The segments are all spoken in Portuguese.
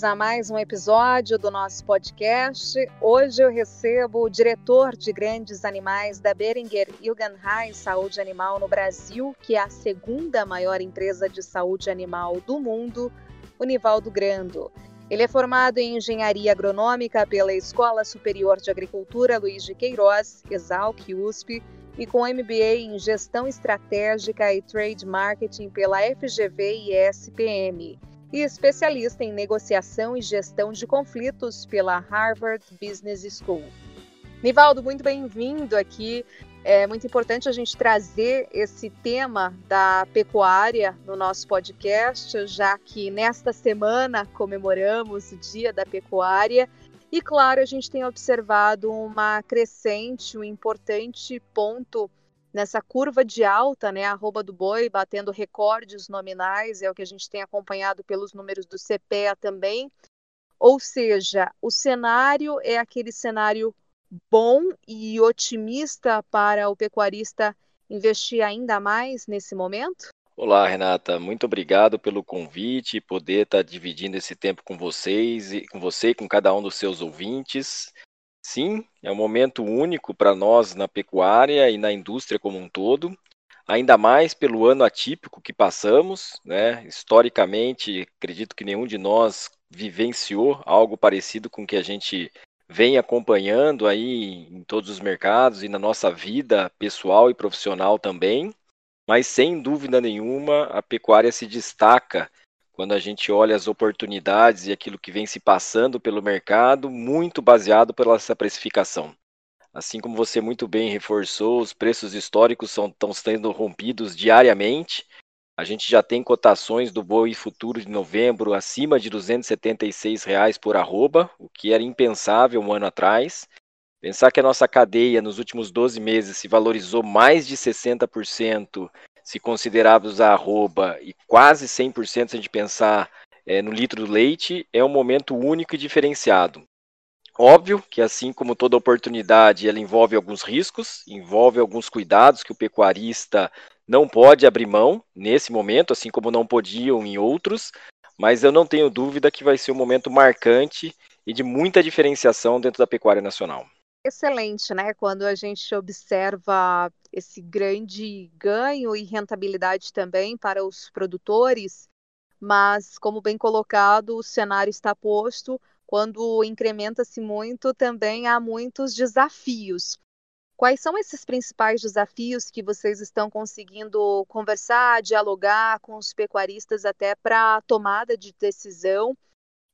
bem-vindos a mais um episódio do nosso podcast. Hoje eu recebo o diretor de grandes animais da Beringer Ilgenheim Saúde Animal no Brasil, que é a segunda maior empresa de saúde animal do mundo, o Nivaldo Grando. Ele é formado em engenharia agronômica pela Escola Superior de Agricultura Luiz de Queiroz, Exalc USP, e com MBA em gestão estratégica e trade marketing pela FGV e SPM e especialista em negociação e gestão de conflitos pela Harvard Business School. Nivaldo, muito bem-vindo aqui. É muito importante a gente trazer esse tema da pecuária no nosso podcast, já que nesta semana comemoramos o Dia da Pecuária. E, claro, a gente tem observado uma crescente, um importante ponto nessa curva de alta, né, arroba do boi batendo recordes nominais, é o que a gente tem acompanhado pelos números do CPEA também. Ou seja, o cenário é aquele cenário bom e otimista para o pecuarista investir ainda mais nesse momento? Olá, Renata. Muito obrigado pelo convite e poder estar dividindo esse tempo com vocês e com você e com cada um dos seus ouvintes. Sim, é um momento único para nós na pecuária e na indústria como um todo, ainda mais pelo ano atípico que passamos, né? Historicamente, acredito que nenhum de nós vivenciou algo parecido com o que a gente vem acompanhando aí em todos os mercados e na nossa vida pessoal e profissional também. Mas sem dúvida nenhuma, a pecuária se destaca quando a gente olha as oportunidades e aquilo que vem se passando pelo mercado, muito baseado pela essa precificação. Assim como você muito bem reforçou, os preços históricos são, estão sendo rompidos diariamente. A gente já tem cotações do boi futuro de novembro acima de 276 reais por arroba, o que era impensável um ano atrás. Pensar que a nossa cadeia nos últimos 12 meses se valorizou mais de 60% se considerarmos a arroba e quase 100% se a gente pensar é, no litro do leite, é um momento único e diferenciado. Óbvio que, assim como toda oportunidade, ela envolve alguns riscos, envolve alguns cuidados que o pecuarista não pode abrir mão nesse momento, assim como não podiam em outros, mas eu não tenho dúvida que vai ser um momento marcante e de muita diferenciação dentro da pecuária nacional excelente, né? Quando a gente observa esse grande ganho e rentabilidade também para os produtores, mas como bem colocado, o cenário está posto. Quando incrementa-se muito, também há muitos desafios. Quais são esses principais desafios que vocês estão conseguindo conversar, dialogar com os pecuaristas até para a tomada de decisão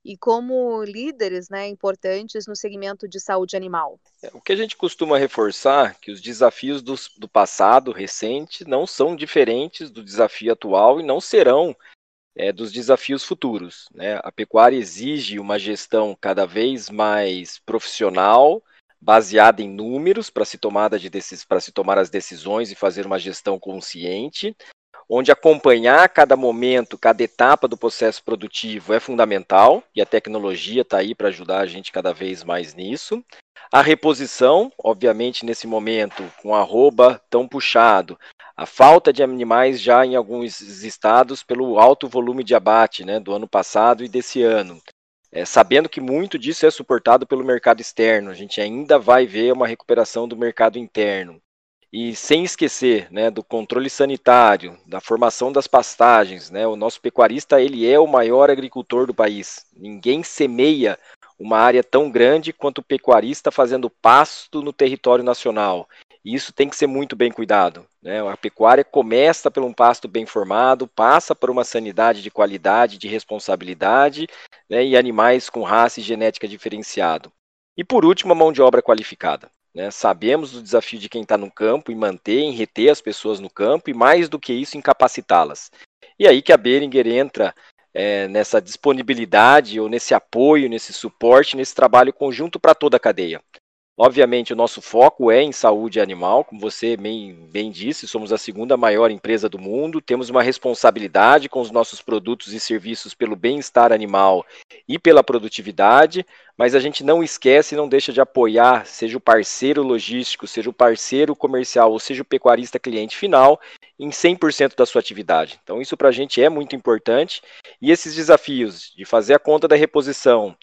e como líderes né, importantes no segmento de saúde animal? É, o que a gente costuma reforçar é que os desafios do, do passado recente não são diferentes do desafio atual e não serão é, dos desafios futuros. Né? A pecuária exige uma gestão cada vez mais profissional, baseada em números para se, para se tomar as decisões e fazer uma gestão consciente onde acompanhar cada momento, cada etapa do processo produtivo é fundamental e a tecnologia está aí para ajudar a gente cada vez mais nisso. A reposição, obviamente, nesse momento, com arroba tão puxado, a falta de animais já em alguns estados pelo alto volume de abate né, do ano passado e desse ano. É, sabendo que muito disso é suportado pelo mercado externo, a gente ainda vai ver uma recuperação do mercado interno. E sem esquecer né, do controle sanitário, da formação das pastagens, né, o nosso pecuarista ele é o maior agricultor do país. Ninguém semeia uma área tão grande quanto o pecuarista fazendo pasto no território nacional. E isso tem que ser muito bem cuidado. Né? A pecuária começa por um pasto bem formado, passa por uma sanidade de qualidade, de responsabilidade, né, e animais com raça e genética diferenciado. E por último, a mão de obra qualificada. Né? Sabemos do desafio de quem está no campo em manter, em reter as pessoas no campo e, mais do que isso, em capacitá-las. E aí que a Beringer entra é, nessa disponibilidade ou nesse apoio, nesse suporte, nesse trabalho conjunto para toda a cadeia. Obviamente, o nosso foco é em saúde animal, como você bem, bem, disse, somos a segunda maior empresa do mundo, temos uma responsabilidade com os nossos produtos e serviços pelo bem-estar animal e pela produtividade, mas a gente não esquece e não deixa de apoiar, seja o parceiro logístico, seja o parceiro comercial, ou seja o pecuarista cliente final, em 100% da sua atividade. Então, isso para a gente é muito importante e esses desafios de fazer a conta da reposição,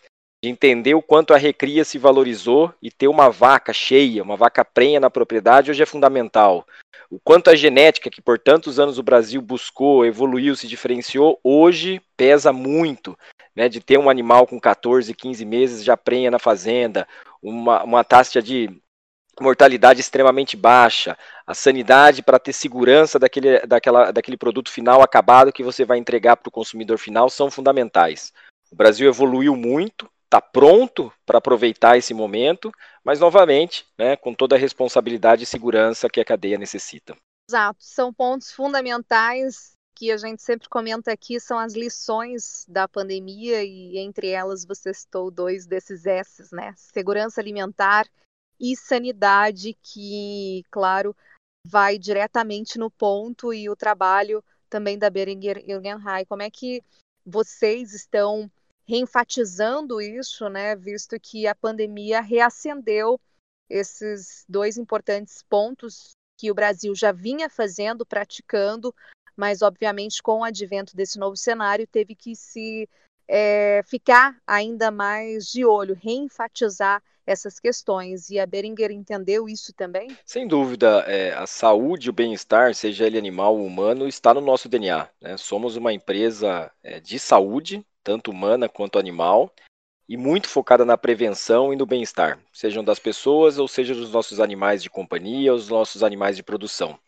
de entender o quanto a recria se valorizou e ter uma vaca cheia, uma vaca prenha na propriedade hoje é fundamental. O quanto a genética, que por tantos anos o Brasil buscou, evoluiu, se diferenciou, hoje pesa muito. Né, de ter um animal com 14, 15 meses já prenha na fazenda, uma, uma taxa de mortalidade extremamente baixa, a sanidade para ter segurança daquele, daquela, daquele produto final acabado que você vai entregar para o consumidor final são fundamentais. O Brasil evoluiu muito, está pronto para aproveitar esse momento, mas novamente, né, com toda a responsabilidade e segurança que a cadeia necessita. Exato, são pontos fundamentais que a gente sempre comenta aqui, são as lições da pandemia e entre elas você citou dois desses S's, né? Segurança alimentar e sanidade, que, claro, vai diretamente no ponto e o trabalho também da Beringer Ingenheim. Como é que vocês estão reenfatizando isso, né, visto que a pandemia reacendeu esses dois importantes pontos que o Brasil já vinha fazendo, praticando, mas obviamente com o advento desse novo cenário teve que se é, ficar ainda mais de olho, reenfatizar essas questões. E a Beringer entendeu isso também? Sem dúvida, é, a saúde o bem-estar, seja ele animal ou humano, está no nosso DNA. Né? Somos uma empresa é, de saúde, tanto humana quanto animal, e muito focada na prevenção e no bem-estar, sejam das pessoas ou seja dos nossos animais de companhia, os nossos animais de produção.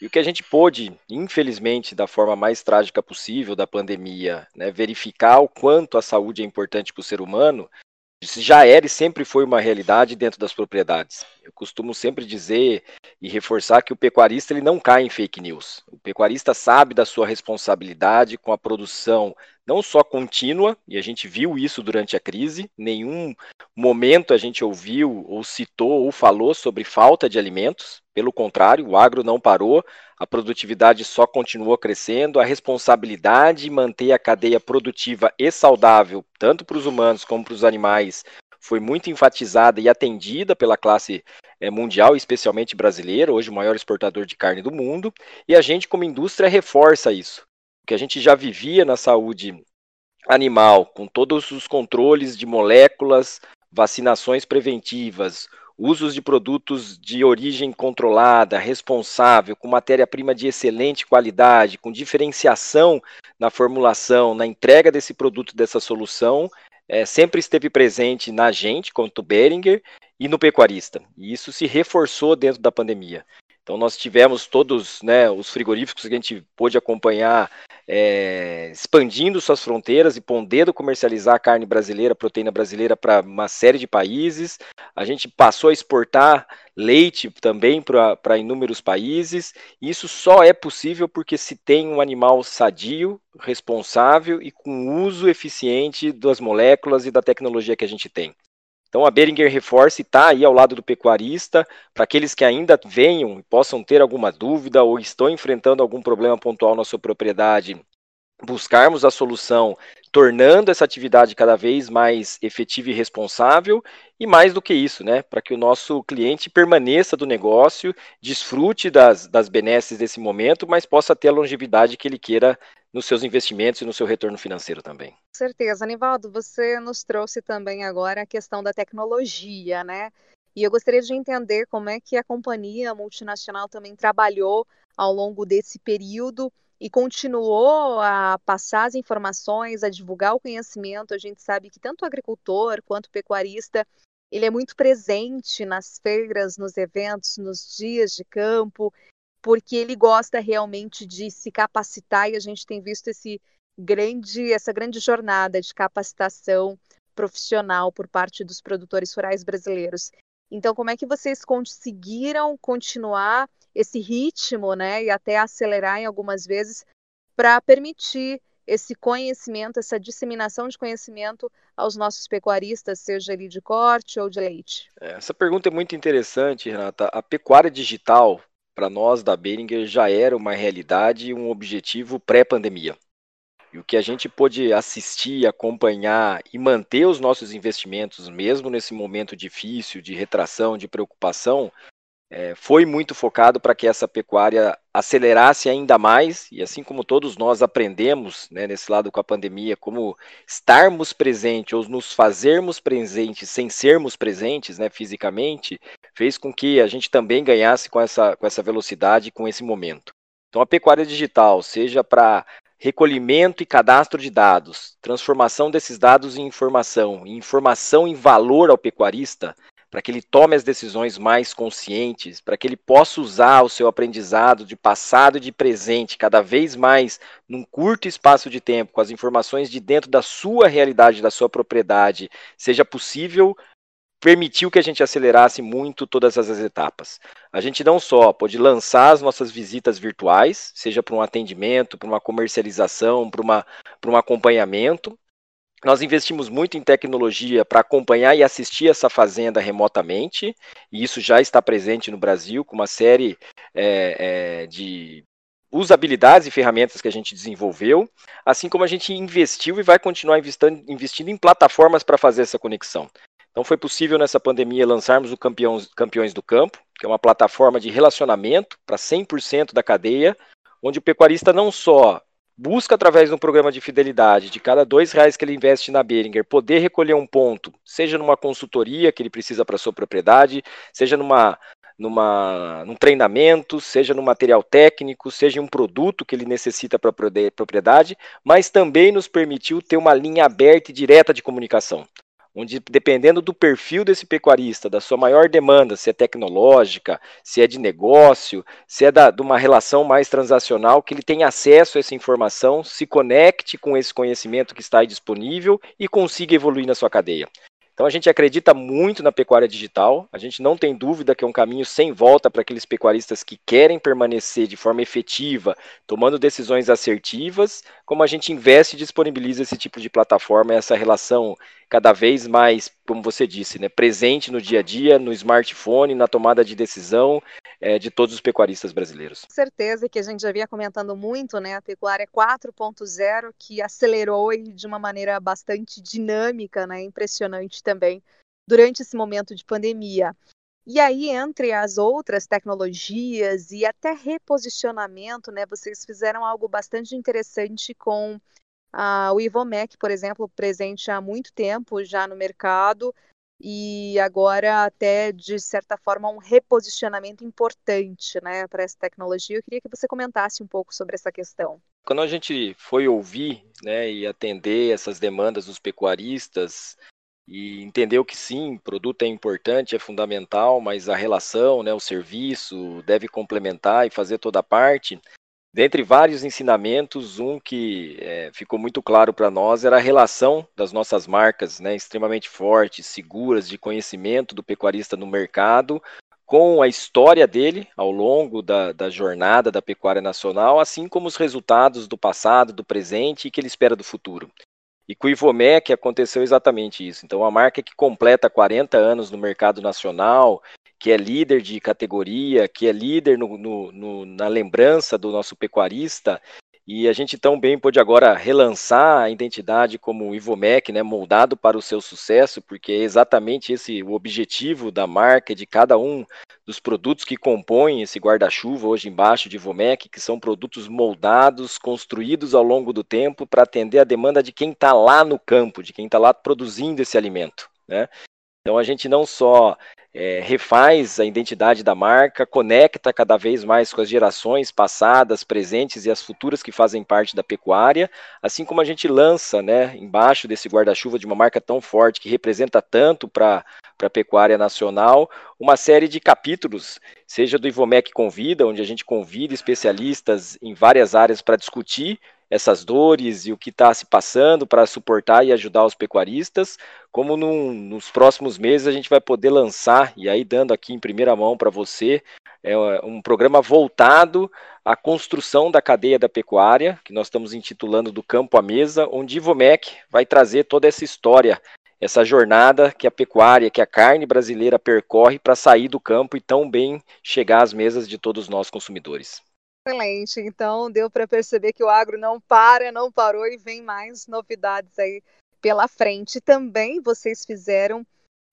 E o que a gente pôde, infelizmente, da forma mais trágica possível da pandemia, né, verificar o quanto a saúde é importante para o ser humano, já era e sempre foi uma realidade dentro das propriedades. Eu costumo sempre dizer e reforçar que o pecuarista ele não cai em fake news. O pecuarista sabe da sua responsabilidade com a produção não só contínua, e a gente viu isso durante a crise, nenhum momento a gente ouviu ou citou ou falou sobre falta de alimentos, pelo contrário, o agro não parou, a produtividade só continuou crescendo, a responsabilidade de manter a cadeia produtiva e saudável, tanto para os humanos como para os animais, foi muito enfatizada e atendida pela classe é, mundial, especialmente brasileira, hoje o maior exportador de carne do mundo, e a gente, como indústria, reforça isso. O que a gente já vivia na saúde animal, com todos os controles de moléculas, vacinações preventivas, usos de produtos de origem controlada, responsável, com matéria-prima de excelente qualidade, com diferenciação na formulação, na entrega desse produto, dessa solução, é, sempre esteve presente na gente, quanto Beringer, e no pecuarista. E isso se reforçou dentro da pandemia. Então nós tivemos todos né, os frigoríficos que a gente pôde acompanhar é, expandindo suas fronteiras e podendo comercializar carne brasileira, proteína brasileira para uma série de países. A gente passou a exportar leite também para inúmeros países. Isso só é possível porque se tem um animal sadio, responsável e com uso eficiente das moléculas e da tecnologia que a gente tem. Então a Beringer Reforce está aí ao lado do pecuarista, para aqueles que ainda venham e possam ter alguma dúvida ou estão enfrentando algum problema pontual na sua propriedade, buscarmos a solução, tornando essa atividade cada vez mais efetiva e responsável, e mais do que isso, né, para que o nosso cliente permaneça do negócio, desfrute das, das benesses desse momento, mas possa ter a longevidade que ele queira nos seus investimentos e no seu retorno financeiro também. Com certeza. Anivaldo, você nos trouxe também agora a questão da tecnologia, né? E eu gostaria de entender como é que a companhia multinacional também trabalhou ao longo desse período e continuou a passar as informações, a divulgar o conhecimento. A gente sabe que tanto o agricultor quanto o pecuarista, ele é muito presente nas feiras, nos eventos, nos dias de campo, porque ele gosta realmente de se capacitar e a gente tem visto esse grande, essa grande jornada de capacitação profissional por parte dos produtores rurais brasileiros. Então, como é que vocês conseguiram continuar esse ritmo, né, e até acelerar em algumas vezes para permitir esse conhecimento, essa disseminação de conhecimento aos nossos pecuaristas, seja ele de corte ou de leite? É, essa pergunta é muito interessante, Renata. A pecuária digital, para nós da Beringer, já era uma realidade e um objetivo pré-pandemia. E o que a gente pôde assistir, acompanhar e manter os nossos investimentos, mesmo nesse momento difícil de retração, de preocupação, é, foi muito focado para que essa pecuária acelerasse ainda mais, e assim como todos nós aprendemos né, nesse lado com a pandemia, como estarmos presentes ou nos fazermos presentes sem sermos presentes né, fisicamente, fez com que a gente também ganhasse com essa, com essa velocidade, com esse momento. Então, a pecuária digital, seja para recolhimento e cadastro de dados, transformação desses dados em informação, e informação em valor ao pecuarista, para que ele tome as decisões mais conscientes, para que ele possa usar o seu aprendizado de passado e de presente cada vez mais num curto espaço de tempo, com as informações de dentro da sua realidade, da sua propriedade, seja possível, permitiu que a gente acelerasse muito todas essas etapas. A gente não só pode lançar as nossas visitas virtuais, seja para um atendimento, para uma comercialização, para um acompanhamento, nós investimos muito em tecnologia para acompanhar e assistir essa fazenda remotamente, e isso já está presente no Brasil, com uma série é, é, de usabilidades e ferramentas que a gente desenvolveu, assim como a gente investiu e vai continuar investindo, investindo em plataformas para fazer essa conexão. Então foi possível nessa pandemia lançarmos o Campeões, Campeões do Campo, que é uma plataforma de relacionamento para 100% da cadeia, onde o pecuarista não só busca através de um programa de fidelidade, de cada dois reais que ele investe na Beringer, poder recolher um ponto, seja numa consultoria que ele precisa para sua propriedade, seja numa, numa, num treinamento, seja no material técnico, seja em um produto que ele necessita para a propriedade, mas também nos permitiu ter uma linha aberta e direta de comunicação onde dependendo do perfil desse pecuarista, da sua maior demanda, se é tecnológica, se é de negócio, se é da, de uma relação mais transacional, que ele tenha acesso a essa informação, se conecte com esse conhecimento que está aí disponível e consiga evoluir na sua cadeia. Então a gente acredita muito na pecuária digital, a gente não tem dúvida que é um caminho sem volta para aqueles pecuaristas que querem permanecer de forma efetiva, tomando decisões assertivas, como a gente investe e disponibiliza esse tipo de plataforma, essa relação cada vez mais, como você disse, né, presente no dia a dia, no smartphone, na tomada de decisão é, de todos os pecuaristas brasileiros. Certeza que a gente já vinha comentando muito, né, a pecuária 4.0 que acelerou de uma maneira bastante dinâmica, né, impressionante também durante esse momento de pandemia. E aí, entre as outras tecnologias e até reposicionamento, né, vocês fizeram algo bastante interessante com o Ivomec, por exemplo, presente há muito tempo já no mercado e agora até de certa forma um reposicionamento importante, né, para essa tecnologia. Eu queria que você comentasse um pouco sobre essa questão. Quando a gente foi ouvir, né, e atender essas demandas dos pecuaristas e entendeu que sim, produto é importante, é fundamental, mas a relação, né, o serviço deve complementar e fazer toda a parte. Dentre vários ensinamentos, um que é, ficou muito claro para nós era a relação das nossas marcas, né, extremamente fortes, seguras, de conhecimento do pecuarista no mercado, com a história dele ao longo da, da jornada da pecuária nacional, assim como os resultados do passado, do presente e que ele espera do futuro. E com o Ivomec aconteceu exatamente isso. Então, a marca que completa 40 anos no mercado nacional, que é líder de categoria, que é líder no, no, no, na lembrança do nosso pecuarista, e a gente tão bem pôde agora relançar a identidade como Ivomec, né, moldado para o seu sucesso, porque é exatamente esse o objetivo da marca, de cada um dos produtos que compõem esse guarda-chuva hoje embaixo de Ivomec, que são produtos moldados, construídos ao longo do tempo para atender a demanda de quem está lá no campo, de quem está lá produzindo esse alimento. Né? Então a gente não só é, refaz a identidade da marca, conecta cada vez mais com as gerações passadas, presentes e as futuras que fazem parte da pecuária, assim como a gente lança, né, embaixo desse guarda-chuva de uma marca tão forte que representa tanto para a pecuária nacional, uma série de capítulos, seja do Ivomec Convida, onde a gente convida especialistas em várias áreas para discutir essas dores e o que está se passando para suportar e ajudar os pecuaristas, como num, nos próximos meses a gente vai poder lançar, e aí dando aqui em primeira mão para você, é um programa voltado à construção da cadeia da pecuária, que nós estamos intitulando do campo à mesa, onde Ivomec vai trazer toda essa história, essa jornada que a pecuária, que a carne brasileira percorre para sair do campo e tão bem chegar às mesas de todos nós consumidores. Excelente, então deu para perceber que o agro não para, não parou e vem mais novidades aí pela frente. Também vocês fizeram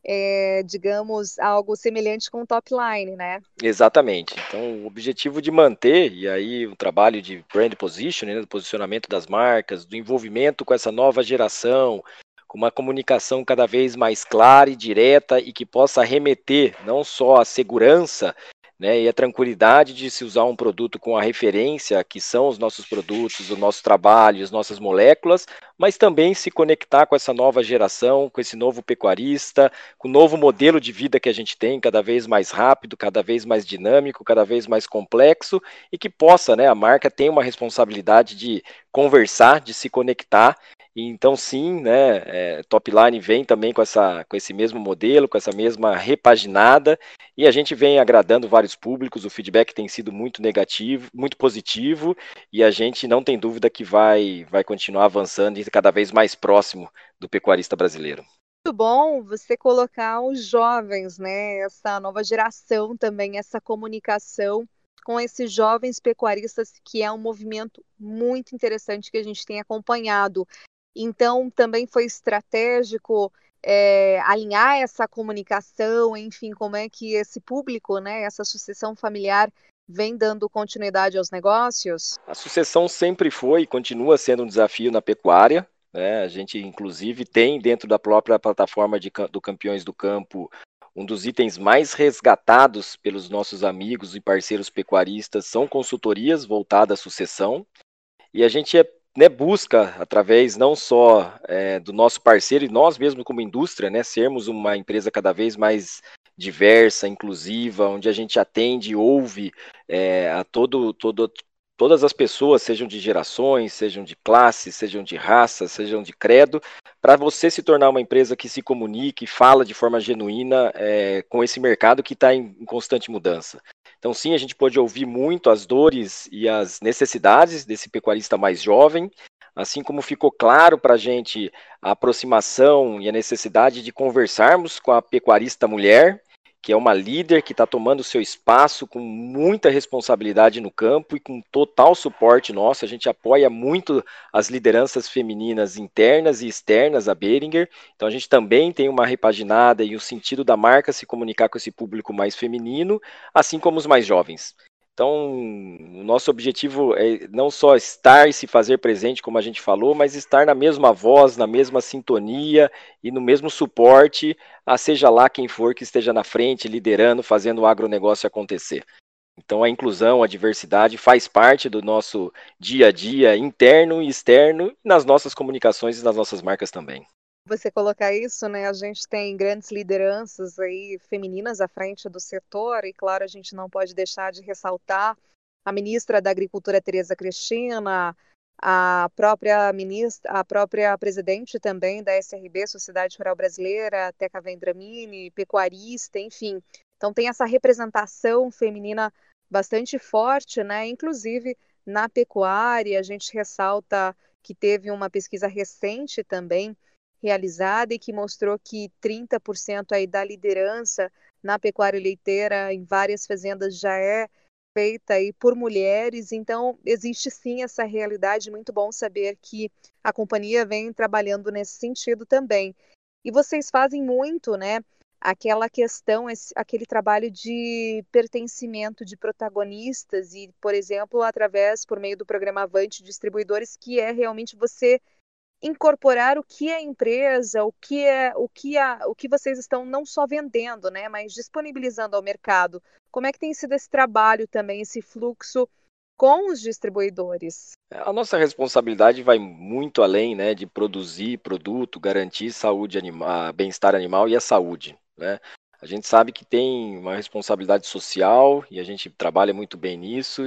é, digamos, algo semelhante com o top line, né? Exatamente. Então, o objetivo de manter, e aí o trabalho de brand positioning, né, do posicionamento das marcas, do envolvimento com essa nova geração, com uma comunicação cada vez mais clara e direta e que possa remeter não só à segurança né, e a tranquilidade de se usar um produto com a referência que são os nossos produtos, o nosso trabalho, as nossas moléculas, mas também se conectar com essa nova geração, com esse novo pecuarista, com o novo modelo de vida que a gente tem, cada vez mais rápido, cada vez mais dinâmico, cada vez mais complexo, e que possa, né, a marca tem uma responsabilidade de conversar, de se conectar então, sim, né, é, Topline vem também com, essa, com esse mesmo modelo, com essa mesma repaginada, e a gente vem agradando vários públicos, o feedback tem sido muito negativo, muito positivo, e a gente não tem dúvida que vai, vai continuar avançando e cada vez mais próximo do pecuarista brasileiro. Muito bom você colocar os jovens, né, essa nova geração também, essa comunicação com esses jovens pecuaristas, que é um movimento muito interessante que a gente tem acompanhado. Então, também foi estratégico é, alinhar essa comunicação, enfim, como é que esse público, né, essa sucessão familiar vem dando continuidade aos negócios? A sucessão sempre foi e continua sendo um desafio na pecuária. Né? A gente, inclusive, tem dentro da própria plataforma de, do Campeões do Campo um dos itens mais resgatados pelos nossos amigos e parceiros pecuaristas são consultorias voltadas à sucessão. E a gente é né, busca, através não só é, do nosso parceiro e nós mesmos como indústria, né, sermos uma empresa cada vez mais diversa, inclusiva, onde a gente atende e ouve é, a todo, todo, todas as pessoas, sejam de gerações, sejam de classes, sejam de raça, sejam de credo, para você se tornar uma empresa que se comunique, fala de forma genuína é, com esse mercado que está em, em constante mudança. Então, sim, a gente pode ouvir muito as dores e as necessidades desse pecuarista mais jovem, assim como ficou claro para a gente a aproximação e a necessidade de conversarmos com a pecuarista mulher, que é uma líder que está tomando seu espaço com muita responsabilidade no campo e com total suporte nosso. A gente apoia muito as lideranças femininas internas e externas a Beringer. Então a gente também tem uma repaginada e o sentido da marca se comunicar com esse público mais feminino, assim como os mais jovens. Então, o nosso objetivo é não só estar e se fazer presente, como a gente falou, mas estar na mesma voz, na mesma sintonia e no mesmo suporte, a seja lá quem for que esteja na frente, liderando, fazendo o agronegócio acontecer. Então, a inclusão, a diversidade faz parte do nosso dia a dia interno e externo, nas nossas comunicações e nas nossas marcas também você colocar isso, né? A gente tem grandes lideranças aí femininas à frente do setor e claro, a gente não pode deixar de ressaltar a ministra da Agricultura Tereza Cristina, a própria ministra, a própria presidente também da SRB, Sociedade Rural Brasileira, Teca Vendramini, pecuarista, enfim. Então tem essa representação feminina bastante forte, né? Inclusive na pecuária, a gente ressalta que teve uma pesquisa recente também realizada e que mostrou que 30% aí da liderança na pecuária leiteira em várias fazendas já é feita aí por mulheres, então existe sim essa realidade, muito bom saber que a companhia vem trabalhando nesse sentido também. E vocês fazem muito, né? Aquela questão, esse, aquele trabalho de pertencimento de protagonistas e, por exemplo, através, por meio do programa Avante Distribuidores, que é realmente você incorporar o que é empresa, o que é o que a, o que vocês estão não só vendendo, né, mas disponibilizando ao mercado. Como é que tem sido esse trabalho também, esse fluxo com os distribuidores? A nossa responsabilidade vai muito além, né, de produzir produto, garantir saúde animal, bem-estar animal e a saúde, né? A gente sabe que tem uma responsabilidade social e a gente trabalha muito bem nisso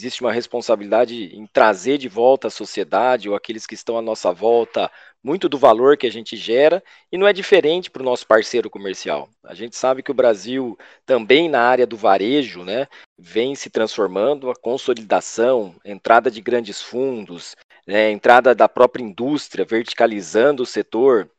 existe uma responsabilidade em trazer de volta à sociedade ou aqueles que estão à nossa volta muito do valor que a gente gera e não é diferente para o nosso parceiro comercial. A gente sabe que o Brasil também na área do varejo, né, vem se transformando, a consolidação, entrada de grandes fundos, né, entrada da própria indústria, verticalizando o setor.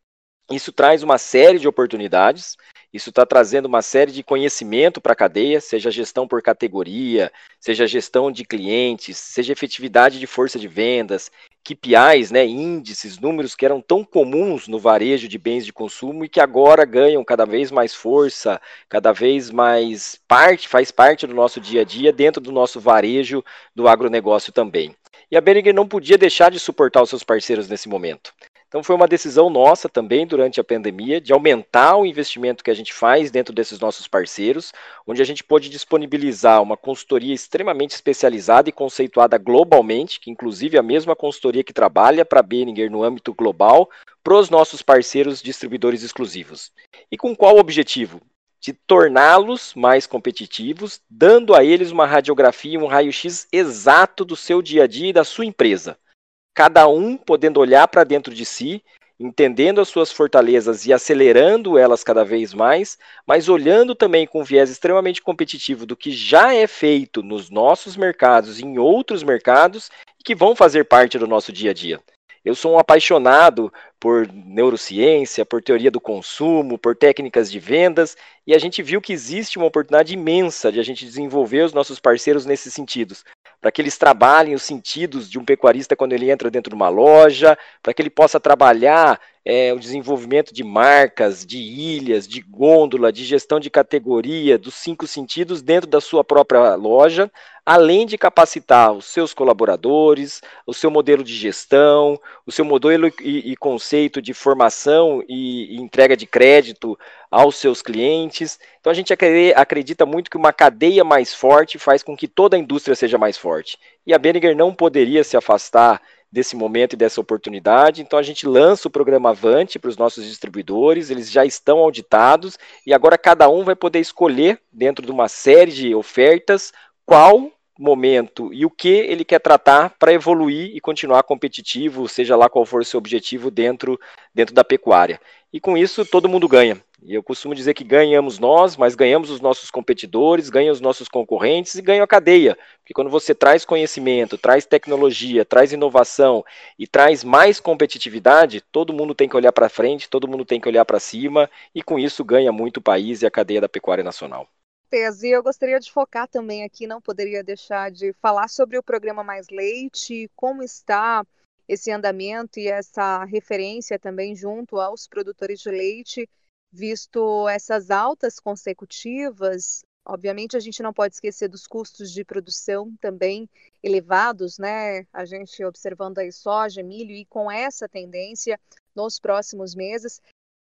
Isso traz uma série de oportunidades isso está trazendo uma série de conhecimento para a cadeia, seja gestão por categoria, seja gestão de clientes, seja efetividade de força de vendas, KPIs, né, índices, números que eram tão comuns no varejo de bens de consumo e que agora ganham cada vez mais força, cada vez mais parte, faz parte do nosso dia a dia dentro do nosso varejo do agronegócio também. E a Beringer não podia deixar de suportar os seus parceiros nesse momento. Então foi uma decisão nossa também durante a pandemia de aumentar o investimento que a gente faz dentro desses nossos parceiros, onde a gente pôde disponibilizar uma consultoria extremamente especializada e conceituada globalmente, que inclusive é a mesma consultoria que trabalha para a Behringer no âmbito global, para os nossos parceiros distribuidores exclusivos. E com qual objetivo? de torná-los mais competitivos, dando a eles uma radiografia, um raio-x exato do seu dia a dia e da sua empresa cada um podendo olhar para dentro de si, entendendo as suas fortalezas e acelerando elas cada vez mais, mas olhando também com um viés extremamente competitivo do que já é feito nos nossos mercados e em outros mercados que vão fazer parte do nosso dia a dia. Eu sou um apaixonado por neurociência, por teoria do consumo, por técnicas de vendas, e a gente viu que existe uma oportunidade imensa de a gente desenvolver os nossos parceiros nesses sentidos, para que eles trabalhem os sentidos de um pecuarista quando ele entra dentro de uma loja, para que ele possa trabalhar é, o desenvolvimento de marcas, de ilhas, de gôndola, de gestão de categoria, dos cinco sentidos dentro da sua própria loja, além de capacitar os seus colaboradores, o seu modelo de gestão, o seu modelo e, e conceito de formação e, e entrega de crédito aos seus clientes. Então a gente acredita muito que uma cadeia mais forte faz com que toda a indústria seja mais forte. E a Benninger não poderia se afastar desse momento e dessa oportunidade. Então a gente lança o programa Avante para os nossos distribuidores, eles já estão auditados e agora cada um vai poder escolher dentro de uma série de ofertas qual momento e o que ele quer tratar para evoluir e continuar competitivo, seja lá qual for o seu objetivo dentro, dentro da pecuária. E com isso todo mundo ganha. E eu costumo dizer que ganhamos nós, mas ganhamos os nossos competidores, ganham os nossos concorrentes e ganha a cadeia. Porque quando você traz conhecimento, traz tecnologia, traz inovação e traz mais competitividade, todo mundo tem que olhar para frente, todo mundo tem que olhar para cima e com isso ganha muito o país e a cadeia da pecuária nacional. E eu gostaria de focar também aqui, não poderia deixar de falar sobre o programa Mais Leite, como está esse andamento e essa referência também junto aos produtores de leite, visto essas altas consecutivas. Obviamente, a gente não pode esquecer dos custos de produção também elevados, né? A gente observando aí soja, milho e com essa tendência nos próximos meses,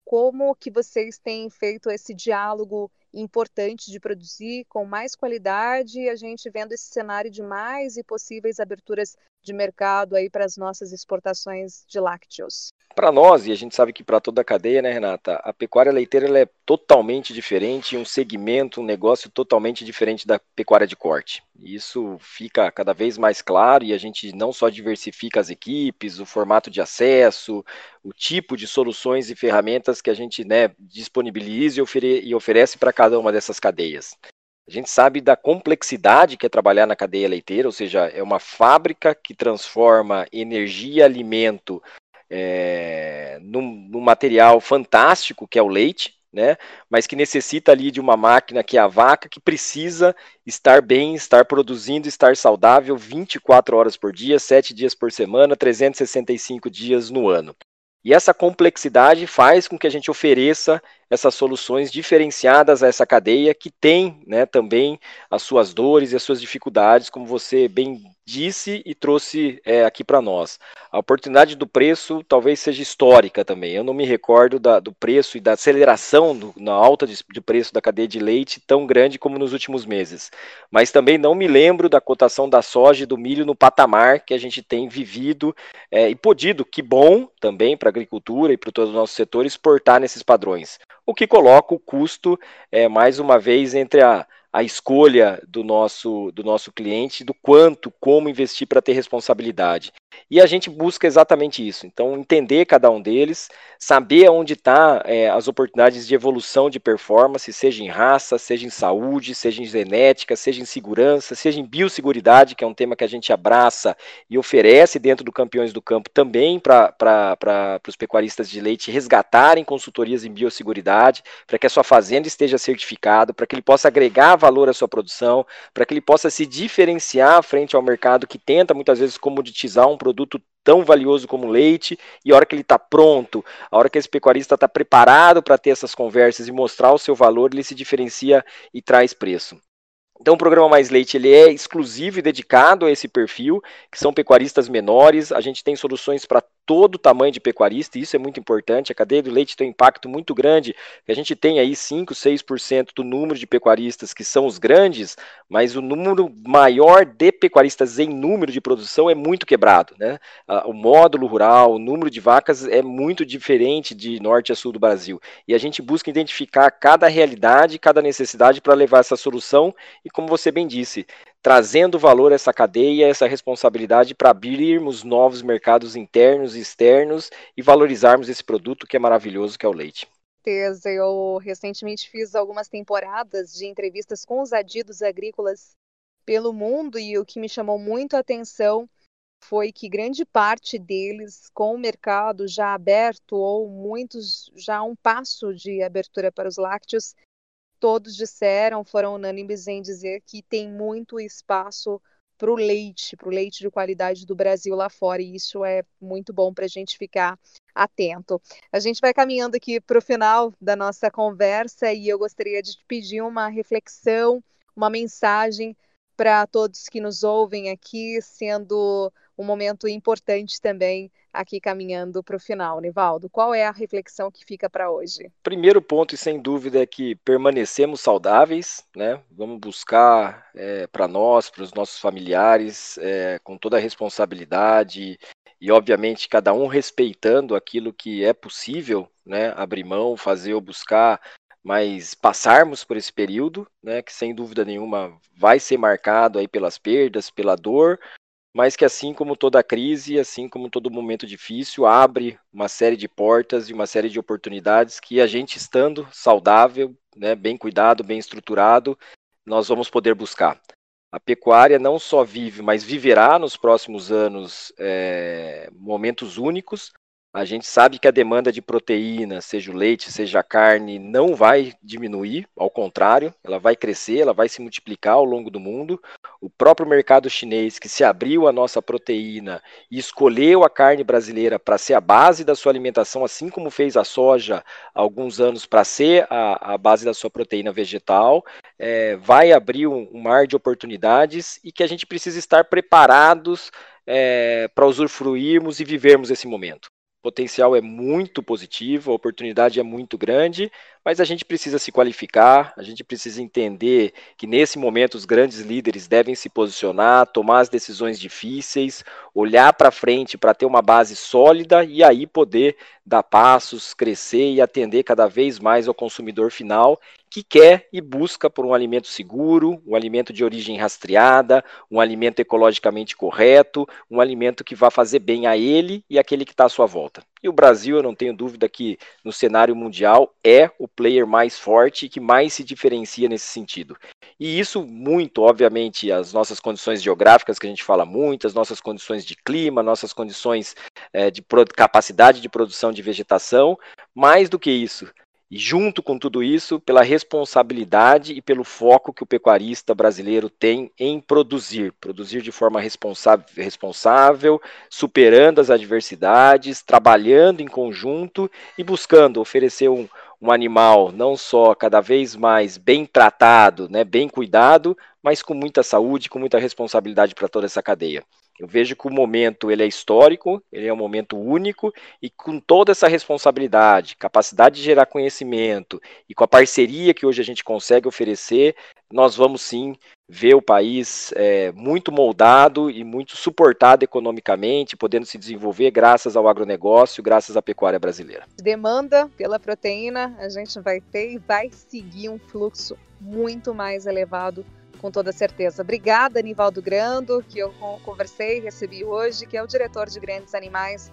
como que vocês têm feito esse diálogo importante de produzir com mais qualidade a gente vendo esse cenário de mais e possíveis aberturas de mercado aí para as nossas exportações de lácteos. Para nós, e a gente sabe que para toda a cadeia, né, Renata, a pecuária leiteira é totalmente diferente, um segmento, um negócio totalmente diferente da pecuária de corte. Isso fica cada vez mais claro e a gente não só diversifica as equipes, o formato de acesso, o tipo de soluções e ferramentas que a gente né, disponibiliza e, ofere e oferece para cada uma dessas cadeias. A gente sabe da complexidade que é trabalhar na cadeia leiteira, ou seja, é uma fábrica que transforma energia e alimento é, num, num material fantástico que é o leite, né? Mas que necessita ali de uma máquina que é a vaca, que precisa estar bem, estar produzindo, estar saudável 24 horas por dia, 7 dias por semana, 365 dias no ano. E essa complexidade faz com que a gente ofereça essas soluções diferenciadas a essa cadeia que tem né, também as suas dores e as suas dificuldades, como você bem disse e trouxe é, aqui para nós. A oportunidade do preço talvez seja histórica também. Eu não me recordo da, do preço e da aceleração do, na alta de, de, preço da cadeia de leite tão grande como nos últimos meses. Mas também não me lembro da cotação da soja e do milho no patamar que a gente tem vivido é, e podido, que bom também para a agricultura e para todo o nosso setor exportar nesses padrões o que coloca o custo, é, mais uma vez, entre a, a escolha do nosso, do nosso cliente, do quanto, como investir para ter responsabilidade. E a gente busca exatamente isso. Então, entender cada um deles, saber onde estão tá, é, as oportunidades de evolução de performance, seja em raça, seja em saúde, seja em genética, seja em segurança, seja em biosseguridade, que é um tema que a gente abraça e oferece dentro do Campeões do Campo também para os pecuaristas de leite resgatarem consultorias em biosseguridade, para que a sua fazenda esteja certificada, para que ele possa agregar valor à sua produção, para que ele possa se diferenciar frente ao mercado que tenta muitas vezes comoditizar um produto tão valioso como leite, e a hora que ele está pronto, a hora que esse pecuarista está preparado para ter essas conversas e mostrar o seu valor, ele se diferencia e traz preço. Então, o programa Mais Leite ele é exclusivo e dedicado a esse perfil, que são pecuaristas menores. A gente tem soluções para todo tamanho de pecuarista, e isso é muito importante. A cadeia do leite tem um impacto muito grande. A gente tem aí 5, 6% do número de pecuaristas que são os grandes, mas o número maior de pecuaristas em número de produção é muito quebrado. Né? O módulo rural, o número de vacas é muito diferente de norte a sul do Brasil. E a gente busca identificar cada realidade, cada necessidade para levar essa solução e, como você bem disse, trazendo valor a essa cadeia, essa responsabilidade para abrirmos novos mercados internos e externos e valorizarmos esse produto que é maravilhoso, que é o leite. Eu recentemente fiz algumas temporadas de entrevistas com os adidos agrícolas pelo mundo e o que me chamou muito a atenção foi que grande parte deles, com o mercado já aberto ou muitos já um passo de abertura para os lácteos, todos disseram, foram unânimes em dizer que tem muito espaço para o leite, para o leite de qualidade do Brasil lá fora, e isso é muito bom para a gente ficar atento. A gente vai caminhando aqui para o final da nossa conversa e eu gostaria de te pedir uma reflexão, uma mensagem para todos que nos ouvem aqui, sendo um momento importante também aqui caminhando para o final. Nivaldo, qual é a reflexão que fica para hoje? Primeiro ponto, e sem dúvida, é que permanecemos saudáveis, né? Vamos buscar é, para nós, para os nossos familiares, é, com toda a responsabilidade e, obviamente, cada um respeitando aquilo que é possível, né? Abrir mão, fazer ou buscar mas passarmos por esse período, né, que sem dúvida nenhuma vai ser marcado aí pelas perdas, pela dor, mas que assim como toda crise, assim como todo momento difícil, abre uma série de portas e uma série de oportunidades que a gente estando saudável, né, bem cuidado, bem estruturado, nós vamos poder buscar. A pecuária não só vive, mas viverá nos próximos anos é, momentos únicos, a gente sabe que a demanda de proteína, seja o leite, seja a carne, não vai diminuir, ao contrário, ela vai crescer, ela vai se multiplicar ao longo do mundo. O próprio mercado chinês, que se abriu à nossa proteína e escolheu a carne brasileira para ser a base da sua alimentação, assim como fez a soja há alguns anos para ser a, a, base da sua proteína vegetal, é, vai abrir um, um mar de oportunidades e que a gente precisa estar preparados é, para usufruirmos e vivermos esse momento. Potencial é muito positivo, a oportunidade é muito grande, mas a gente precisa se qualificar, a gente precisa entender que nesse momento os grandes líderes devem se posicionar, tomar as decisões difíceis, olhar para frente para ter uma base sólida e aí poder dar passos, crescer e atender cada vez mais ao consumidor final que quer e busca por um alimento seguro, um alimento de origem rastreada, um alimento ecologicamente correto, um alimento que vá fazer bem a ele e aquele que está à sua volta. E o Brasil, eu não tenho dúvida que no cenário mundial é o player mais forte e que mais se diferencia nesse sentido. E isso muito, obviamente, as nossas condições geográficas, que a gente fala muito, as nossas condições de clima, nossas condições é, de capacidade de produção de vegetação, mais do que isso, e junto com tudo isso, pela responsabilidade e pelo foco que o pecuarista brasileiro tem em produzir, produzir de forma responsável, superando as adversidades, trabalhando em conjunto e buscando oferecer um, um animal não só cada vez mais bem tratado, né, bem cuidado, mas com muita saúde, com muita responsabilidade para toda essa cadeia. Eu vejo que o momento ele é histórico, ele é um momento único e com toda essa responsabilidade, capacidade de gerar conhecimento e com a parceria que hoje a gente consegue oferecer, nós vamos sim ver o país é, muito moldado e muito suportado economicamente, podendo se desenvolver graças ao agronegócio, graças à pecuária brasileira. Demanda pela proteína, a gente vai ter e vai seguir um fluxo muito mais elevado, com toda certeza. Obrigada, Nivaldo Grando, que eu conversei e recebi hoje, que é o diretor de grandes animais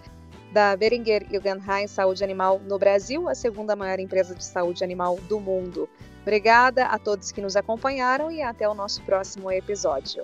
da Beringer Guggenheim Saúde Animal no Brasil, a segunda maior empresa de saúde animal do mundo. Obrigada a todos que nos acompanharam e até o nosso próximo episódio.